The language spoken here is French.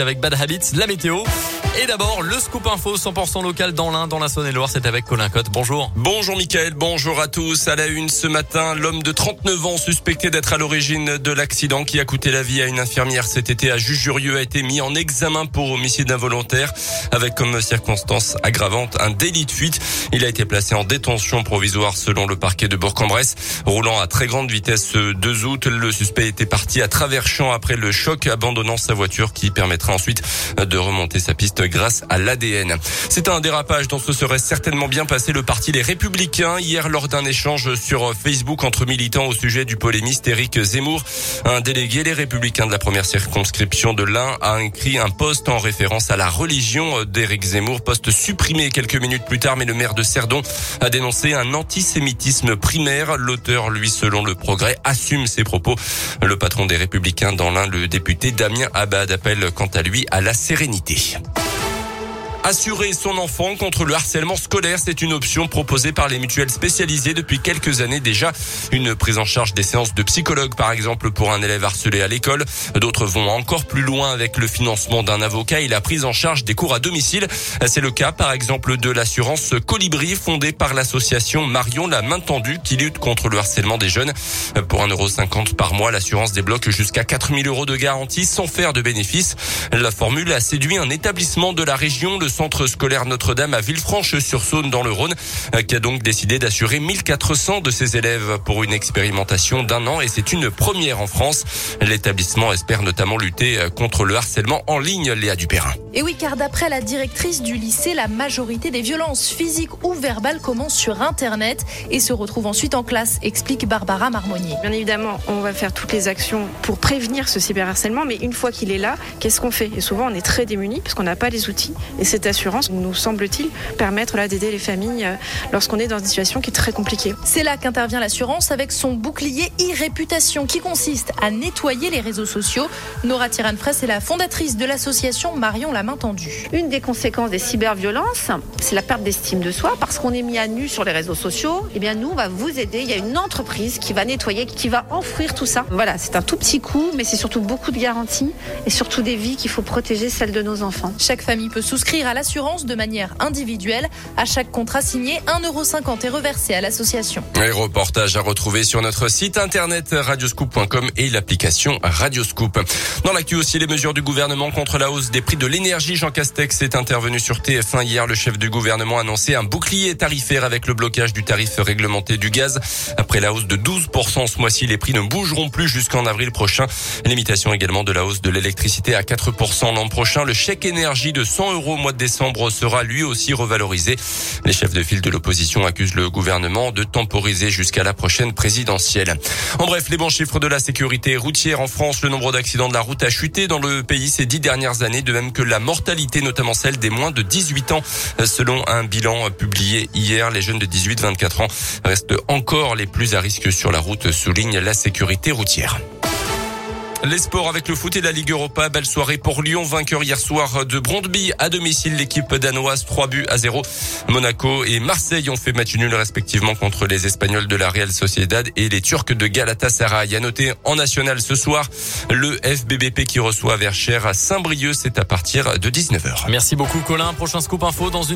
avec Bad Habits, la météo. Et d'abord, le scoop info 100% local dans l'Ain, dans la Saône-et-Loire. C'est avec Colin Cotte. Bonjour. Bonjour Mickaël, bonjour à tous. À la une ce matin, l'homme de 39 ans suspecté d'être à l'origine de l'accident qui a coûté la vie à une infirmière cet été à Jujurieux a été mis en examen pour homicide involontaire avec comme circonstance aggravante un délit de fuite. Il a été placé en détention provisoire selon le parquet de Bourg-en-Bresse. Roulant à très grande vitesse ce 2 août, le suspect était parti à travers champs après le choc abandonnant sa voiture qui ensuite de remonter sa piste grâce à l'ADN. C'est un dérapage dont se serait certainement bien passé le parti Les Républicains hier lors d'un échange sur Facebook entre militants au sujet du polémiste Éric Zemmour. Un délégué Les Républicains de la première circonscription de l'Ain a écrit un poste en référence à la religion d'Éric Zemmour, poste supprimé quelques minutes plus tard, mais le maire de Cerdon a dénoncé un antisémitisme primaire. L'auteur, lui, selon le progrès, assume ses propos. Le patron des Républicains dans l'Ain, le député Damien Abad, appelle à lui à la sérénité. Assurer son enfant contre le harcèlement scolaire, c'est une option proposée par les mutuelles spécialisées depuis quelques années déjà. Une prise en charge des séances de psychologue, par exemple, pour un élève harcelé à l'école. D'autres vont encore plus loin avec le financement d'un avocat et la prise en charge des cours à domicile. C'est le cas, par exemple, de l'assurance Colibri, fondée par l'association Marion la main tendue, qui lutte contre le harcèlement des jeunes. Pour 1,50€ par mois, l'assurance débloque jusqu'à 4000 euros de garantie sans faire de bénéfices. La formule a séduit un établissement de la région, centre scolaire Notre-Dame à Villefranche-sur-Saône dans le Rhône, euh, qui a donc décidé d'assurer 1400 de ses élèves pour une expérimentation d'un an et c'est une première en France. L'établissement espère notamment lutter euh, contre le harcèlement en ligne, Léa Dupérin. Et oui, car d'après la directrice du lycée, la majorité des violences physiques ou verbales commencent sur Internet et se retrouvent ensuite en classe, explique Barbara Marmonnier. Bien évidemment, on va faire toutes les actions pour prévenir ce cyberharcèlement, mais une fois qu'il est là, qu'est-ce qu'on fait? Et souvent, on est très démunis parce qu'on n'a pas les outils. Et cette assurance nous semble-t-il permettre là d'aider les familles euh, lorsqu'on est dans une situation qui est très compliquée. C'est là qu'intervient l'assurance avec son bouclier e-réputation qui consiste à nettoyer les réseaux sociaux. Nora Tiran-Fraisse est la fondatrice de l'association Marion la main tendue. Une des conséquences des cyberviolences, c'est la perte d'estime de soi parce qu'on est mis à nu sur les réseaux sociaux. Eh bien, nous, on va vous aider. Il y a une entreprise qui va nettoyer, qui va enfouir tout ça. Voilà, c'est un tout petit coup, mais c'est surtout beaucoup de garanties et surtout des vies qu'il faut protéger, celles de nos enfants. Chaque famille peut souscrire à l'assurance de manière individuelle. À chaque contrat signé, 1,50€ est reversé à l'association. Les reportages à retrouver sur notre site internet radioscoop.com et l'application Radioscoop. Dans l'actu aussi, les mesures du gouvernement contre la hausse des prix de l'énergie. Jean Castex est intervenu sur TF1 hier. Le chef du gouvernement a annoncé un bouclier tarifaire avec le blocage du tarif réglementé du gaz. Après la hausse de 12% ce mois-ci, les prix ne bougeront plus jusqu'en avril prochain. Limitation également de la hausse de l'électricité à 4% l'an prochain. Le chèque énergie de 100 euros au mois de décembre sera lui aussi revalorisé. Les chefs de file de l'opposition accusent le gouvernement de temporiser jusqu'à la prochaine présidentielle. En bref, les bons chiffres de la sécurité routière en France, le nombre d'accidents de la route a chuté dans le pays ces dix dernières années, de même que la mortalité, notamment celle des moins de 18 ans. Selon un bilan publié hier, les jeunes de 18-24 ans restent encore les plus à risque sur la route, souligne la sécurité routière. Les sports avec le foot et la Ligue Europa. Belle soirée pour Lyon, vainqueur hier soir de Brondby à domicile. L'équipe danoise 3 buts à 0. Monaco et Marseille ont fait match nul respectivement contre les Espagnols de la Real Sociedad et les Turcs de Galatasaray. À noter en national ce soir, le FBBP qui reçoit Verchères à Saint-Brieuc. C'est à partir de 19h. Merci beaucoup Colin. Prochain scoop info dans une